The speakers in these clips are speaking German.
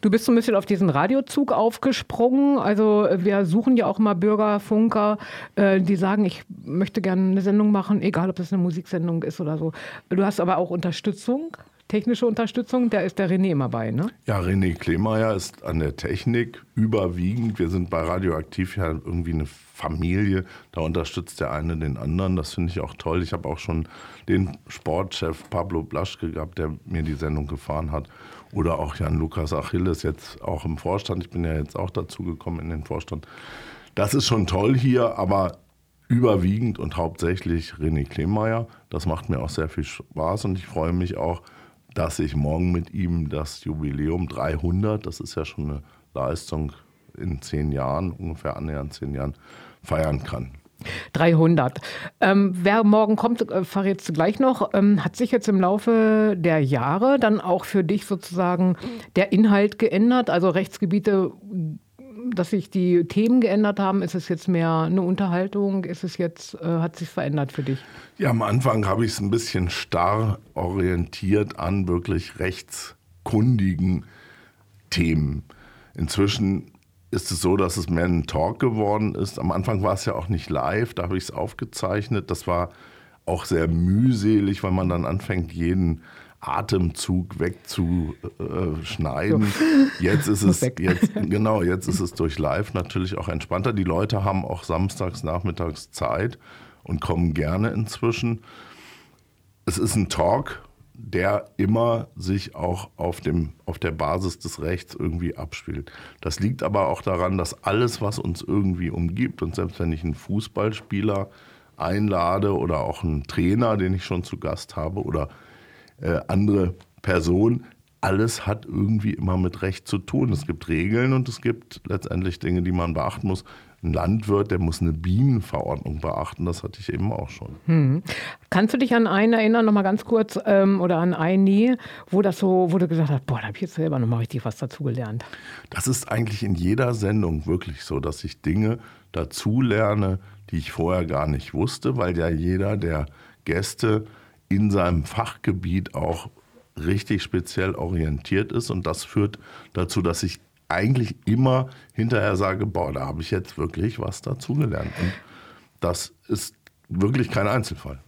Du bist so ein bisschen auf diesen Radiozug aufgesprungen. Also wir suchen ja auch mal Bürgerfunker, äh, die sagen, ich möchte gerne eine Sendung machen, egal ob das eine Musiksendung ist oder so. Du hast aber auch Unterstützung technische Unterstützung, da ist der René immer bei, ne? Ja, René Klemeyer ist an der Technik überwiegend. Wir sind bei Radioaktiv ja irgendwie eine Familie. Da unterstützt der eine den anderen. Das finde ich auch toll. Ich habe auch schon den Sportchef Pablo Blaschke gehabt, der mir die Sendung gefahren hat. Oder auch Jan Lukas Achilles jetzt auch im Vorstand. Ich bin ja jetzt auch dazu gekommen in den Vorstand. Das ist schon toll hier, aber überwiegend und hauptsächlich René Klemeyer. Das macht mir auch sehr viel Spaß und ich freue mich auch, dass ich morgen mit ihm das Jubiläum 300, das ist ja schon eine Leistung in zehn Jahren, ungefähr annähernd zehn Jahren, feiern kann. 300. Ähm, wer morgen kommt, äh, verrätst du gleich noch. Ähm, hat sich jetzt im Laufe der Jahre dann auch für dich sozusagen der Inhalt geändert? Also Rechtsgebiete dass sich die Themen geändert haben? Ist es jetzt mehr eine Unterhaltung? Ist es jetzt, äh, hat sich verändert für dich? Ja, am Anfang habe ich es ein bisschen starr orientiert an wirklich rechtskundigen Themen. Inzwischen ist es so, dass es mehr ein Talk geworden ist. Am Anfang war es ja auch nicht live, da habe ich es aufgezeichnet. Das war auch sehr mühselig, weil man dann anfängt, jeden Atemzug wegzuschneiden. Jetzt ist es jetzt, genau, jetzt ist es durch Live natürlich auch entspannter. Die Leute haben auch samstags nachmittags Zeit und kommen gerne inzwischen. Es ist ein Talk, der immer sich auch auf, dem, auf der Basis des Rechts irgendwie abspielt. Das liegt aber auch daran, dass alles, was uns irgendwie umgibt, und selbst wenn ich einen Fußballspieler einlade oder auch einen Trainer, den ich schon zu Gast habe, oder äh, andere Person. Alles hat irgendwie immer mit Recht zu tun. Es gibt Regeln und es gibt letztendlich Dinge, die man beachten muss. Ein Landwirt, der muss eine Bienenverordnung beachten, das hatte ich eben auch schon. Hm. Kannst du dich an einen erinnern, nochmal ganz kurz, ähm, oder an eine, wo das so, wo du gesagt hast, boah, da habe ich jetzt selber nochmal richtig was dazugelernt? Das ist eigentlich in jeder Sendung wirklich so, dass ich Dinge dazulerne, die ich vorher gar nicht wusste, weil ja jeder der Gäste in seinem Fachgebiet auch richtig speziell orientiert ist. Und das führt dazu, dass ich eigentlich immer hinterher sage, boah, da habe ich jetzt wirklich was dazugelernt. Und das ist wirklich kein Einzelfall.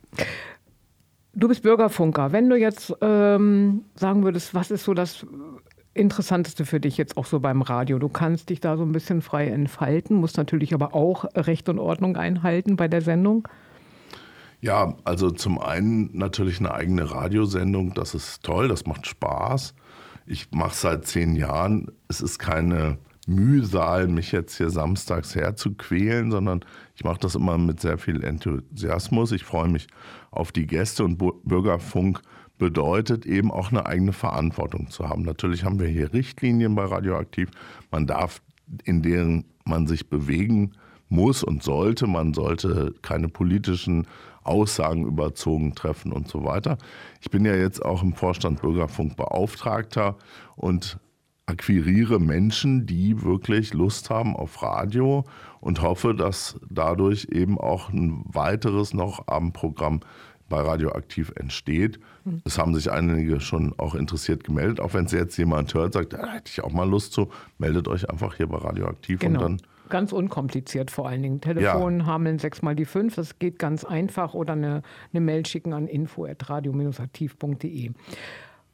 Du bist Bürgerfunker. Wenn du jetzt ähm, sagen würdest, was ist so das Interessanteste für dich jetzt auch so beim Radio? Du kannst dich da so ein bisschen frei entfalten, musst natürlich aber auch Recht und Ordnung einhalten bei der Sendung. Ja, also zum einen natürlich eine eigene Radiosendung, das ist toll, das macht Spaß. Ich mache seit zehn Jahren. Es ist keine Mühsal, mich jetzt hier samstags herzuquälen, sondern ich mache das immer mit sehr viel Enthusiasmus. Ich freue mich auf die Gäste und Bürgerfunk bedeutet eben auch eine eigene Verantwortung zu haben. Natürlich haben wir hier Richtlinien bei Radioaktiv. Man darf, in deren man sich bewegen muss und sollte. Man sollte keine politischen Aussagen überzogen treffen und so weiter. Ich bin ja jetzt auch im Vorstand Bürgerfunk Beauftragter und akquiriere Menschen, die wirklich Lust haben auf Radio und hoffe, dass dadurch eben auch ein weiteres noch Abendprogramm bei Radioaktiv entsteht. Hm. Es haben sich einige schon auch interessiert gemeldet. Auch wenn es jetzt jemand hört, sagt, da hätte ich auch mal Lust zu, meldet euch einfach hier bei Radioaktiv genau. und dann Ganz unkompliziert vor allen Dingen. Telefon ja. hameln 6 mal die 5, das geht ganz einfach oder eine, eine Mail schicken an info.radio-aktiv.de.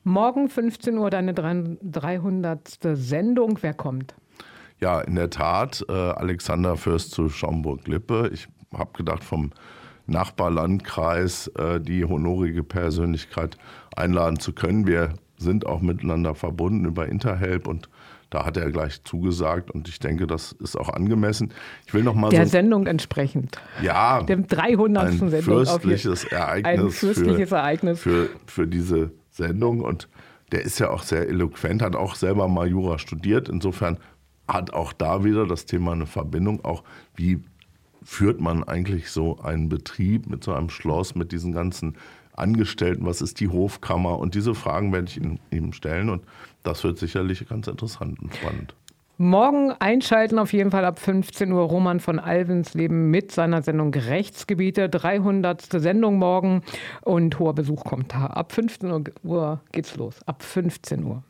Morgen 15 Uhr deine 300. Sendung. Wer kommt? Ja, in der Tat, äh, Alexander Fürst zu Schaumburg-Lippe. Ich habe gedacht, vom Nachbarlandkreis äh, die honorige Persönlichkeit einladen zu können. Wir sind auch miteinander verbunden über Interhelp und da hat er gleich zugesagt und ich denke, das ist auch angemessen. Ich will noch mal der so, Sendung entsprechend. Ja, dem 300. ein Sendung. Fürstliches Ereignis. Ein fürstliches für, Ereignis für, für diese Sendung und der ist ja auch sehr eloquent, hat auch selber mal Jura studiert. Insofern hat auch da wieder das Thema eine Verbindung. Auch wie führt man eigentlich so einen Betrieb mit so einem Schloss, mit diesen ganzen Angestellten, was ist die Hofkammer? Und diese Fragen werde ich ihm stellen und das wird sicherlich ganz interessant und spannend. Morgen einschalten auf jeden Fall ab 15 Uhr Roman von Alvensleben mit seiner Sendung Rechtsgebiete. 300. Sendung morgen und hoher Besuch kommt da. Ab 15 Uhr geht's los. Ab 15 Uhr.